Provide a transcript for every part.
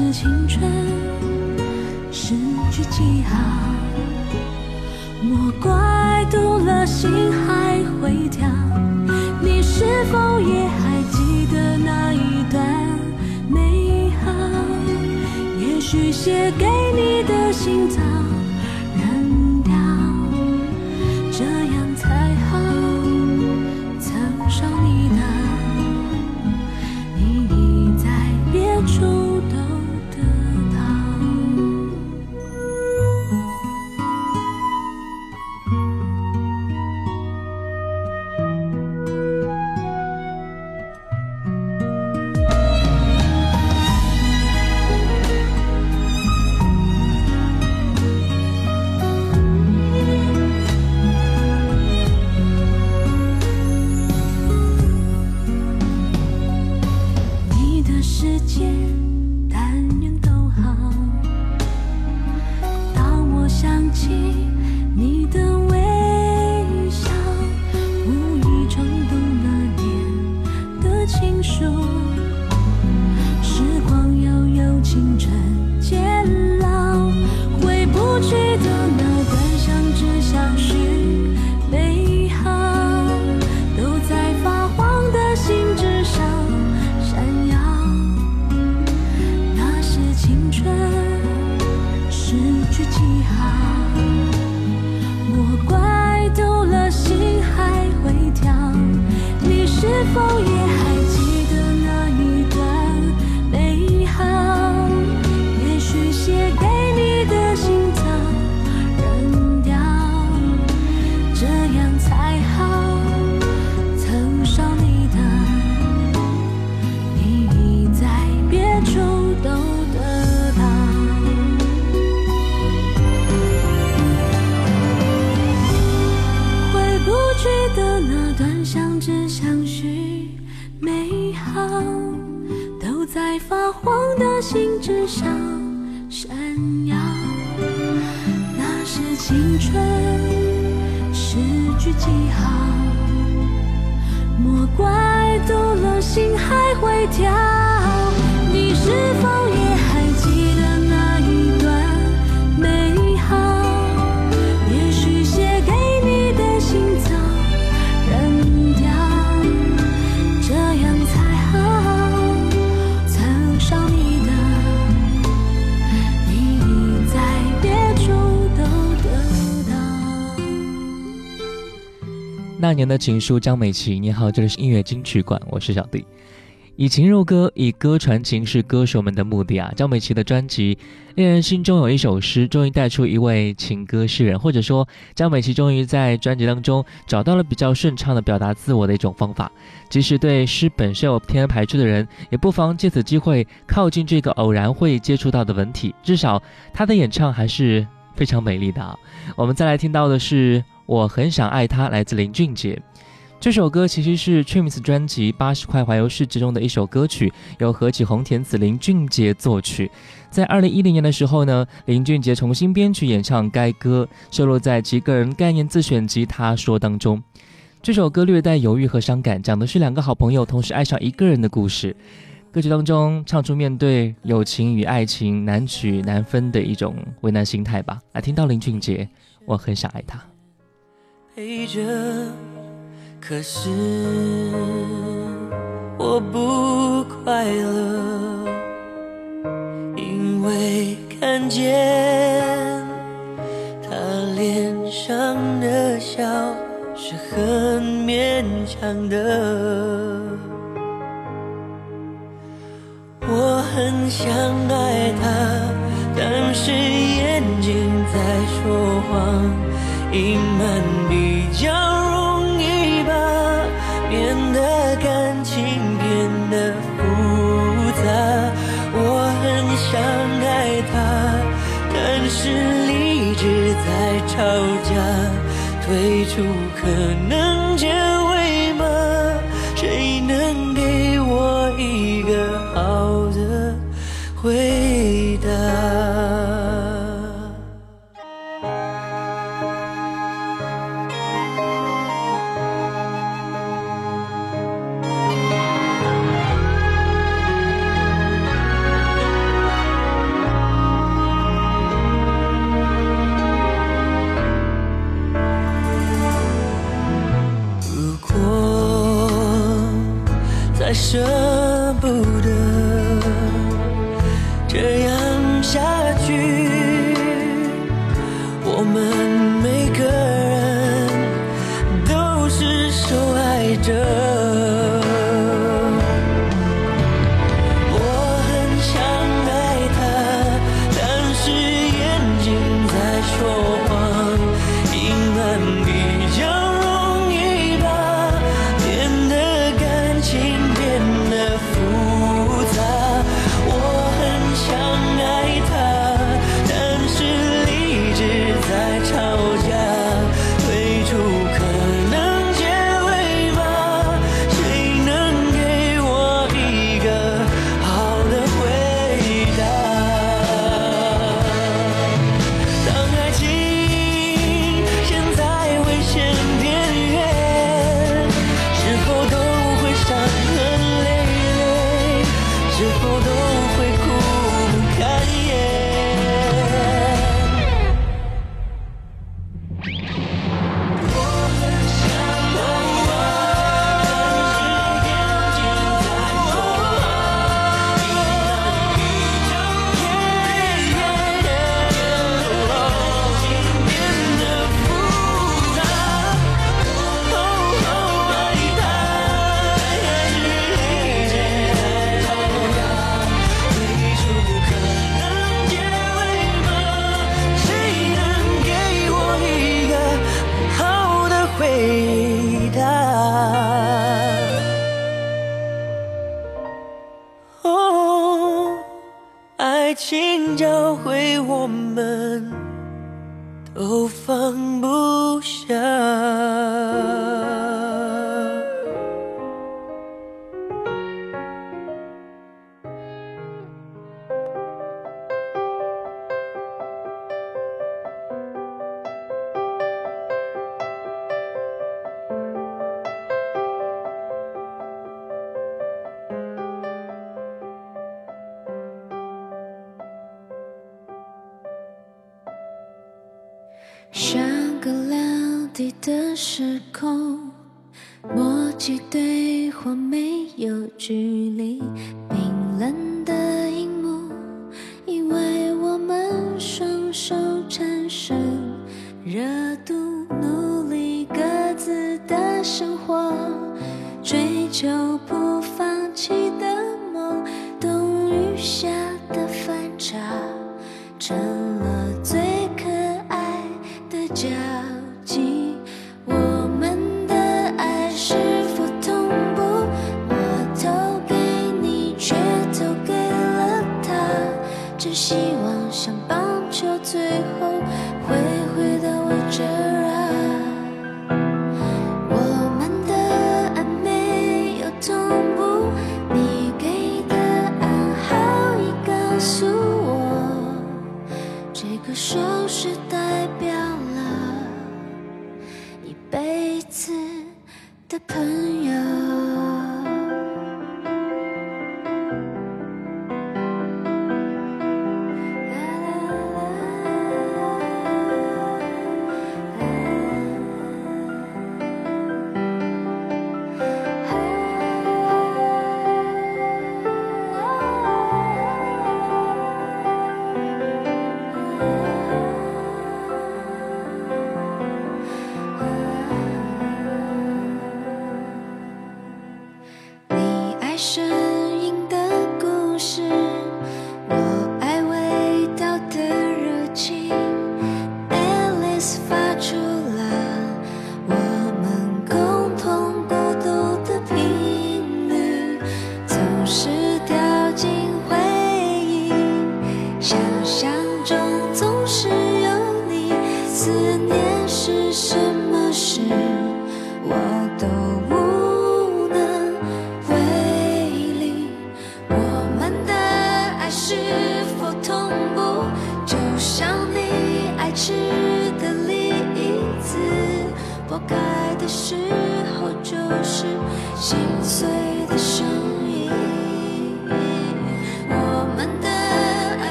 是青春，失去记号。莫怪读了心还会跳，你是否也还记得那一段美好？也许写给你的心脏。那年的情书，张美琪，你好，这里是音乐金曲馆，我是小弟。以情入歌，以歌传情是歌手们的目的啊。张美琪的专辑《恋人心中有一首诗》，终于带出一位情歌诗人，或者说，张美琪终于在专辑当中找到了比较顺畅的表达自我的一种方法。即使对诗本身有天然排斥的人，也不妨借此机会靠近这个偶然会接触到的文体。至少，他的演唱还是非常美丽的啊。我们再来听到的是。我很想爱他，来自林俊杰。这首歌其实是 Trims 专辑《八十块环游世》之中的一首歌曲，由何启宏填词，林俊杰作曲。在二零一零年的时候呢，林俊杰重新编曲演唱该歌，收录在其个人概念自选集《他说》当中。这首歌略带犹豫和伤感，讲的是两个好朋友同时爱上一个人的故事。歌曲当中唱出面对友情与爱情难取难分的一种为难心态吧。来听到林俊杰，我很想爱他。陪着，可是我不快乐，因为看见他脸上的笑是很勉强的。我很想爱他，但是眼睛在说谎，隐瞒比较容易吧，免得感情变得复杂。我很想爱他，但是理智在吵架，退出可能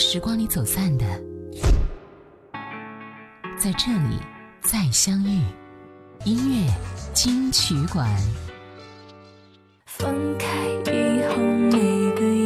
时光里走散的。在这里再相遇音乐金曲馆。分开以后每个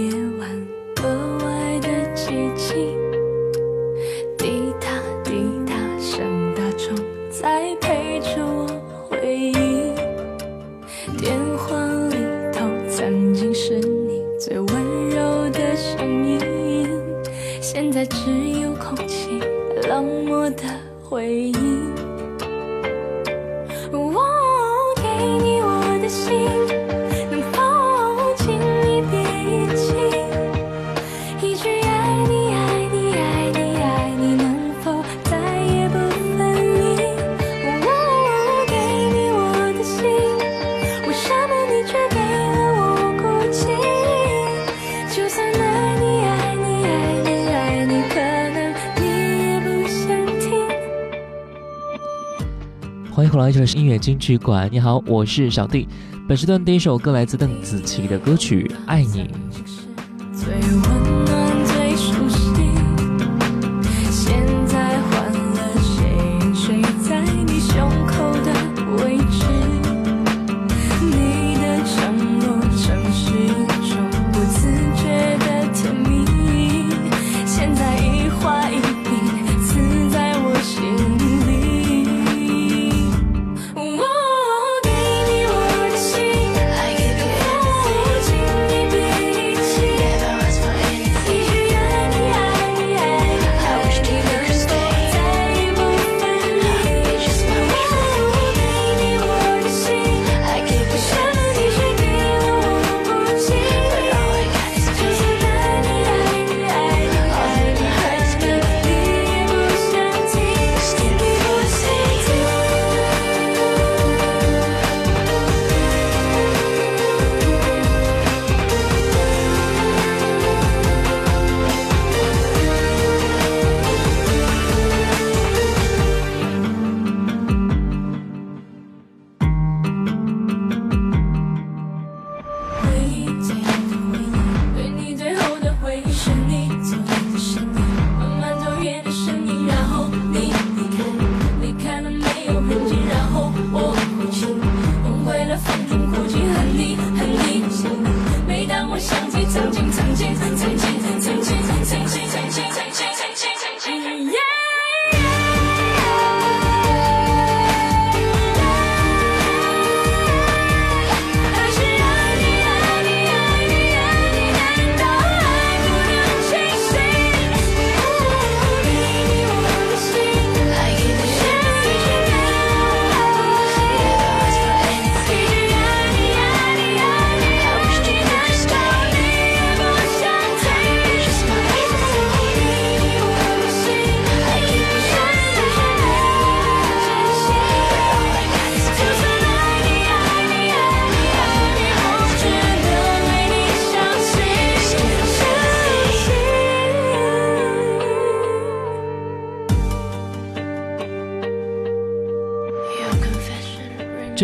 后来就是音乐金曲馆。你好我是小 d 本时段第一首歌来自邓紫棋的歌曲爱你。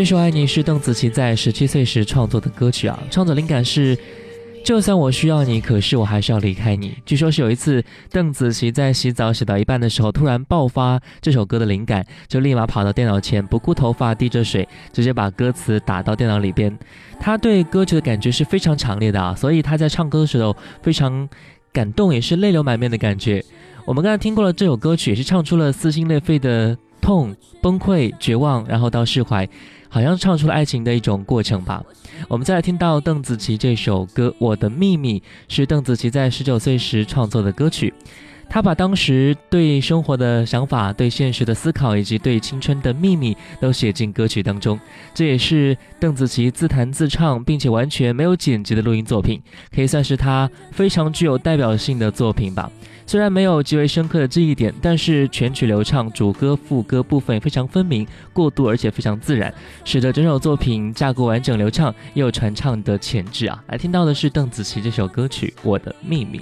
这首《爱你》是邓紫棋在十七岁时创作的歌曲啊，创作灵感是。就算我需要你，可是我还是要离开你。据说是有一次，邓紫棋在洗澡洗到一半的时候，突然爆发这首歌的灵感，就立马跑到电脑前，不顾头发，滴着水，直接把歌词打到电脑里边。她对歌曲的感觉是非常强烈的啊，所以她在唱歌的时候非常感动，也是泪流满面的感觉。我们刚才听过了这首歌曲，也是唱出了撕心裂肺的痛、崩溃、绝望，然后到释怀。好像唱出了爱情的一种过程吧。我们再来听到邓紫棋这首歌《我的秘密》，是邓紫棋在十九岁时创作的歌曲。她把当时对生活的想法、对现实的思考以及对青春的秘密都写进歌曲当中。这也是邓紫棋自弹自唱并且完全没有剪辑的录音作品，可以算是她非常具有代表性的作品吧。虽然没有极为深刻的记忆点，但是全曲流畅，主歌副歌部分非常分明、过渡，而且非常自然，使得整首作品架构完整流畅，也有传唱的潜质啊！来听到的是邓紫棋这首歌曲《我的秘密》。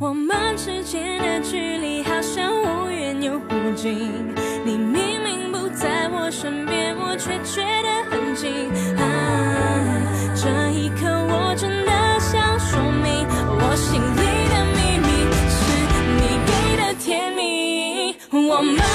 我们之间的距离好像忽远又忽近。你明明不在我身边，我却觉得很近。啊，这一刻我真的想说明，我心里的秘密是你给的甜蜜。我们。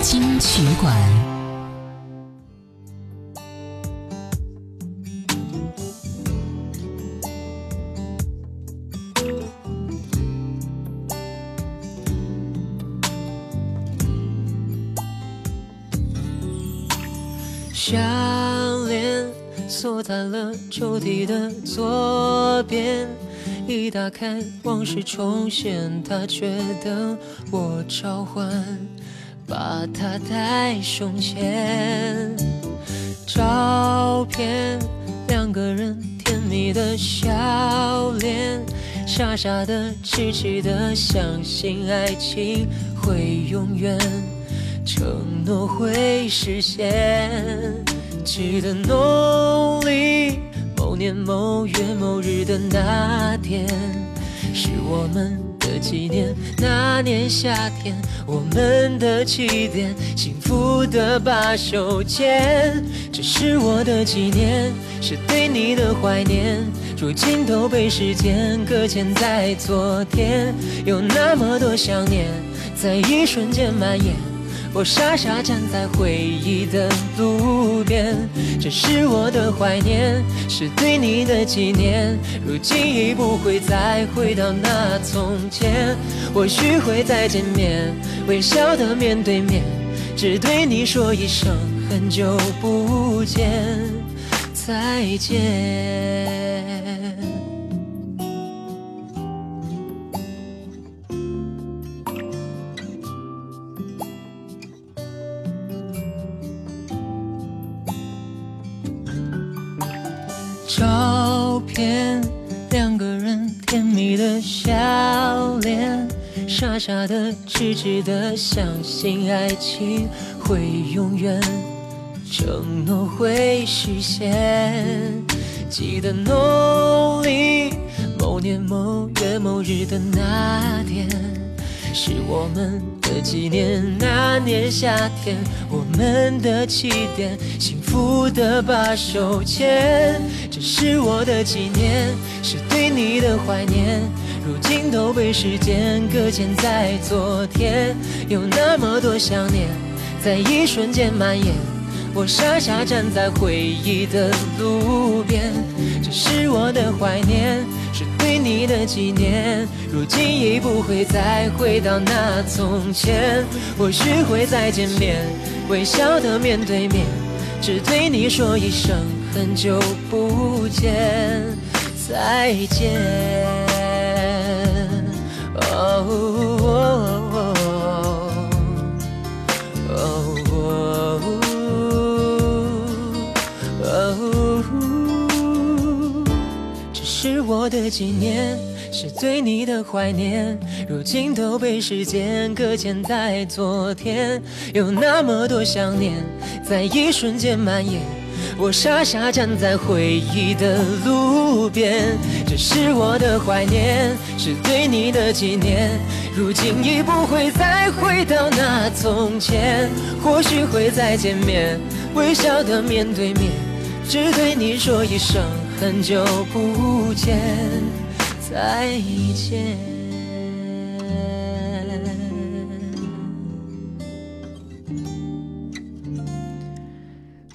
金曲馆，项链锁在了抽屉的左边，一打开往事重现，他觉得我召唤，把它带胸前。照片，两个人甜蜜的笑脸，傻傻的、痴痴的，相信爱情会永远。承诺会实现。记得农历某年某月某日的那天，是我们纪念。那年夏天，我们的起点，幸福的把手牵。这是我的纪念，是对你的怀念。如今都被时间搁浅在昨天，有那么多想念，在一瞬间蔓延。我傻傻站在回忆的路边，这是我的怀念，是对你的纪念。如今已不会再回到那从前，或许会再见面，微笑的面对面，只对你说一声很久不见，再见。天，两个人甜蜜的笑脸，傻傻的、痴痴的，相信爱情会永远，承诺会实现。记得农历某年某月某日的那天。是我们的纪念。那年夏天，我们的起点，福的把手牵。这是我的纪念，是对你的怀念。如今都被时间搁浅在昨天，有那么多想念，在一瞬间蔓延。我傻傻站在回忆的路边，这是我的怀念，是对你的纪念。如今已不会再回到那从前，或许会再见面，微笑的面对面，只对你说一声很久不见，再见。哦哦哦哦哦，这是我的纪念，是对你的怀念。如今都被时间搁浅在昨天，有那么多想念，在一瞬间蔓延。我傻傻站在回忆的路边，这是我的怀念，是对你的纪念。如今已不会再回到那从前，或许会再见面，微笑的面对面，只对你说一声很久不见，再见。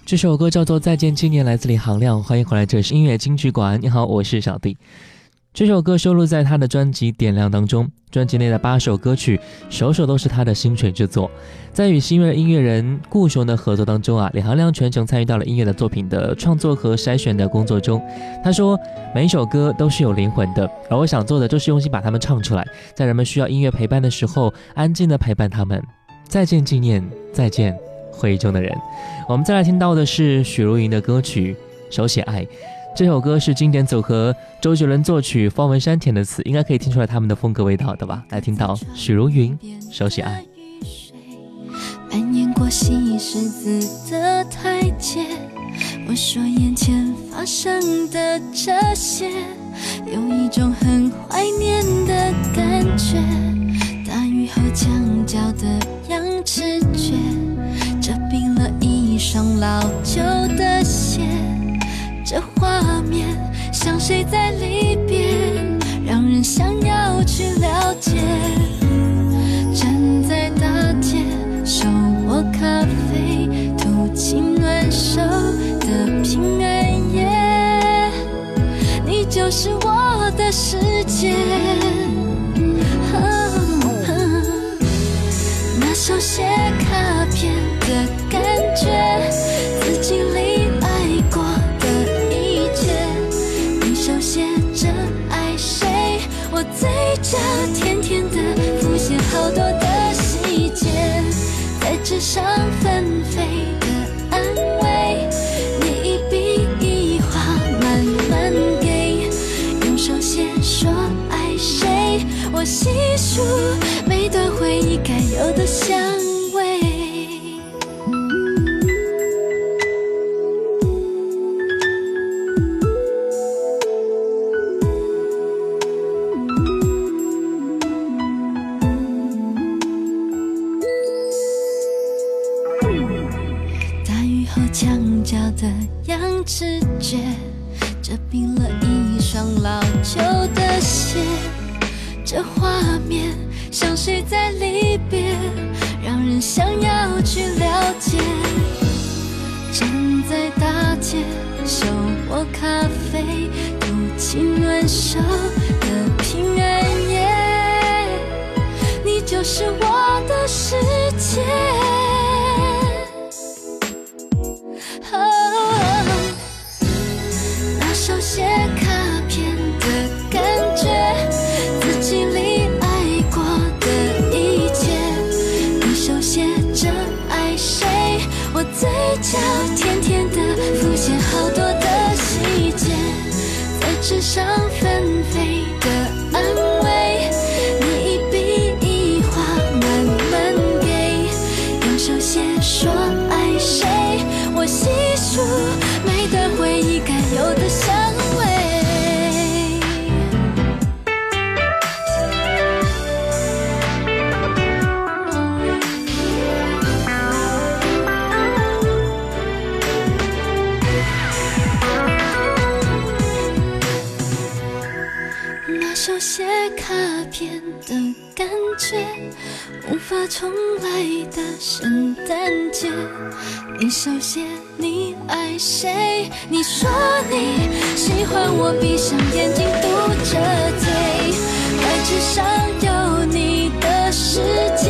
这首歌叫做《再见纪念》，来自李行亮。欢迎回来，这里是音乐金曲馆。你好，我是小弟。这首歌收录在他的专辑《点亮》当中，专辑内的八首歌曲，首首都是他的心水之作。在与新锐音乐人顾雄的合作当中啊，李行亮全程参与到了音乐的作品的创作和筛选的工作中。他说，每一首歌都是有灵魂的，而我想做的就是用心把它们唱出来，在人们需要音乐陪伴的时候，安静的陪伴他们。再见纪念，再见。回忆中的人，我们再来听到的是许茹芸的歌曲《手写爱》。这首歌是经典组合周杰伦作曲，方文山填的词，应该可以听出来他们的风格味道的吧？来听到许茹芸《手写爱》。蔓延过西十字的台阶，我说眼前发生的这些，有一种很怀念的感觉。大雨后墙角的羊齿蕨。双老旧的鞋，这画面像谁在离别，让人想要去了解。站在大街，手握咖啡，吐气暖手的平安夜，你就是我的世界。那手写卡片的感觉。上纷飞的安慰，你一笔一画慢慢给，用手写说爱谁，我细数每段回忆该有的香。重来的圣诞节，你手写你爱谁？你说你喜欢我闭上眼睛嘟着嘴，白纸上有你的世界，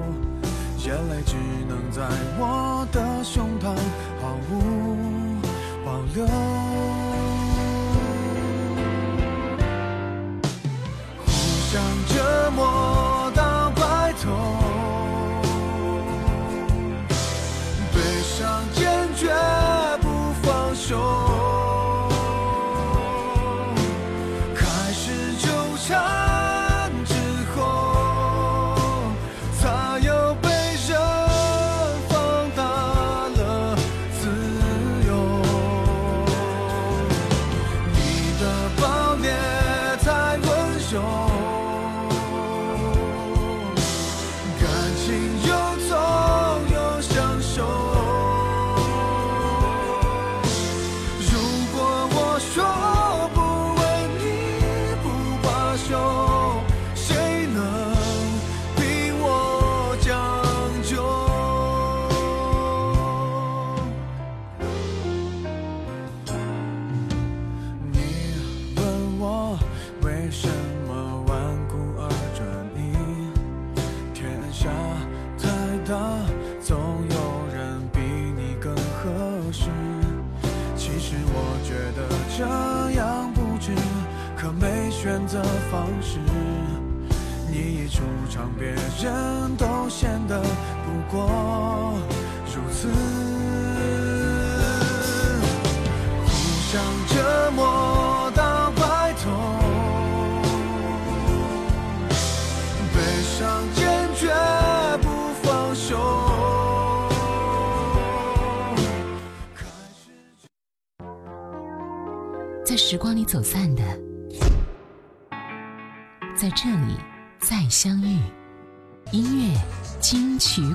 眼泪只能在我的胸膛毫无保留。互相折磨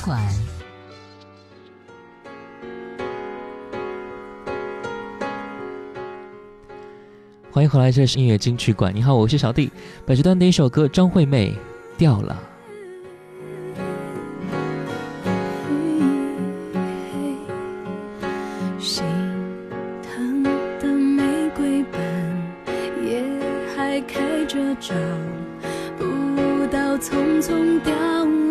晚欢迎回来这是音乐金曲馆。你好我是小弟。本时端的一首歌张惠妹掉了。心疼的玫瑰半也还开着找不到匆匆掉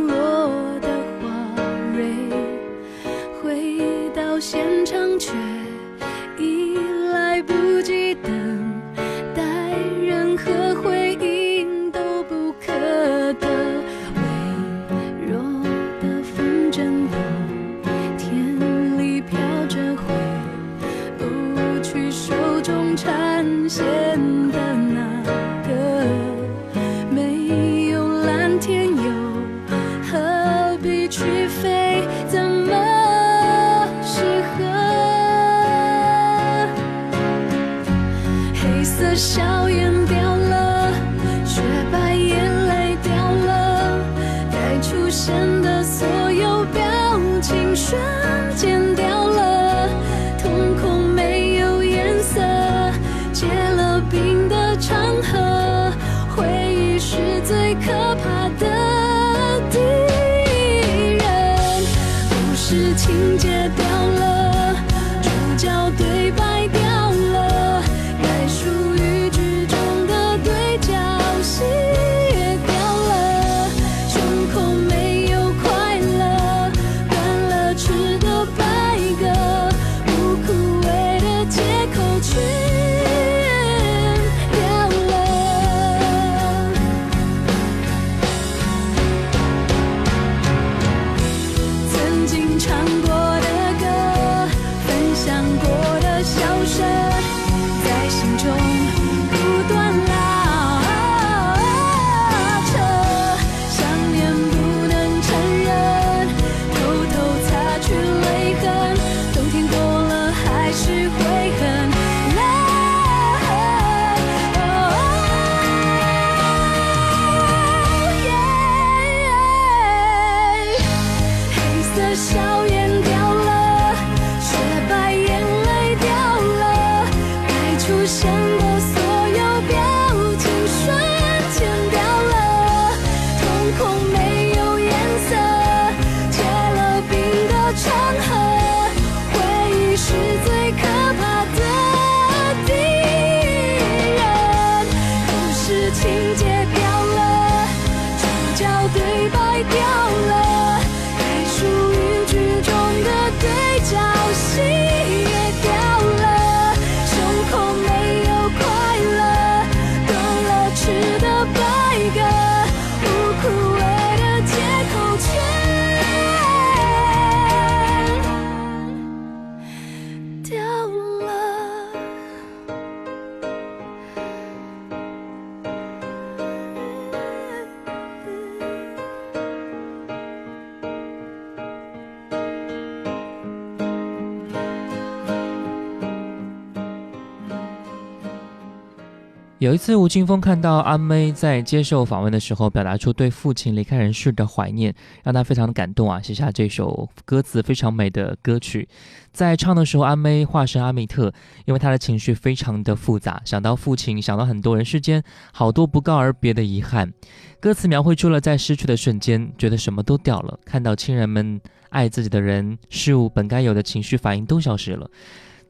有一次，吴青峰看到阿妹在接受访问的时候，表达出对父亲离开人世的怀念，让他非常的感动啊，写下这首歌词非常美的歌曲。在唱的时候，阿妹化身阿密特，因为他的情绪非常的复杂，想到父亲，想到很多人世间好多不告而别的遗憾。歌词描绘出了在失去的瞬间，觉得什么都掉了，看到亲人们爱自己的人事物本该有的情绪反应都消失了，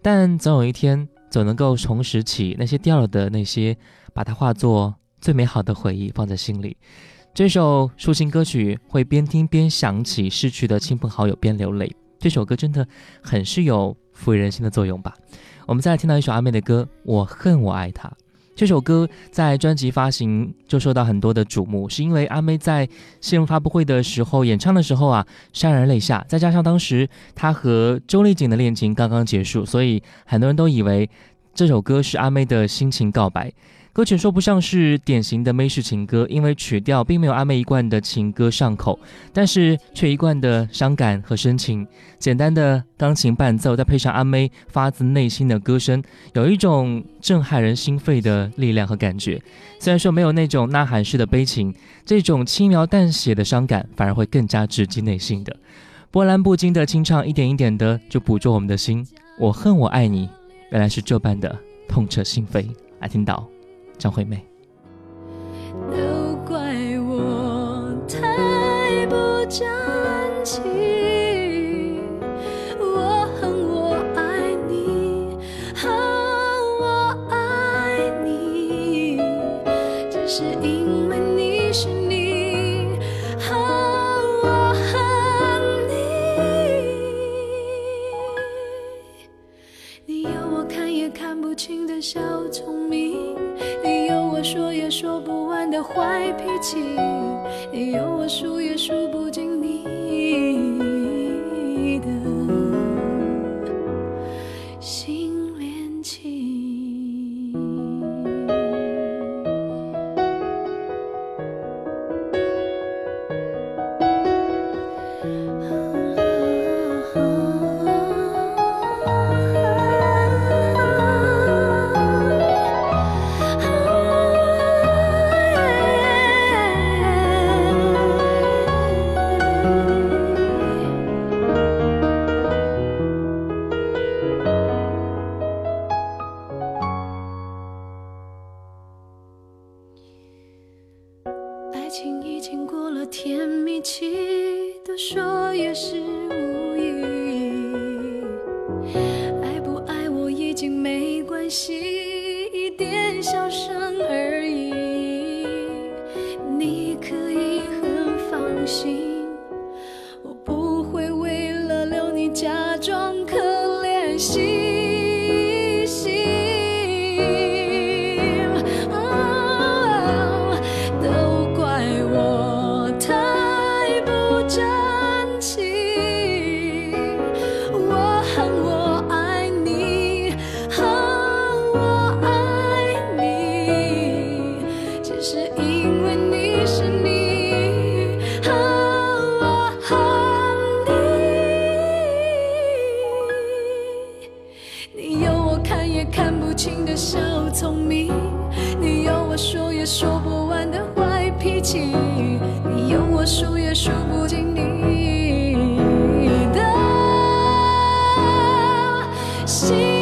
但总有一天。所能够重拾起那些掉了的那些，把它化作最美好的回忆，放在心里。这首抒情歌曲会边听边想起逝去的亲朋好友，边流泪。这首歌真的很是有抚慰人心的作用吧？我们再听到一首阿妹的歌，《我恨我爱他》。这首歌在专辑发行就受到很多的瞩目，是因为阿妹在新闻发布会的时候演唱的时候啊，潸然泪下，再加上当时她和周丽景的恋情刚刚结束，所以很多人都以为这首歌是阿妹的心情告白。歌曲说不上是典型的妹式情歌，因为曲调并没有阿妹一贯的情歌上口，但是却一贯的伤感和深情。简单的钢琴伴奏，再配上阿妹发自内心的歌声，有一种震撼人心肺的力量和感觉。虽然说没有那种呐喊式的悲情，这种轻描淡写的伤感反而会更加直击内心的。波澜不惊的清唱，一点一点的就捕捉我们的心。我恨我爱你，原来是这般的痛彻心扉。来听到。张惠妹。都怪我太不争气，我恨我爱你，恨我爱你，只是因为你是你，恨我恨你，你有我看也看不清的小聪明。说也说不完的坏脾气，你有我数也数不尽新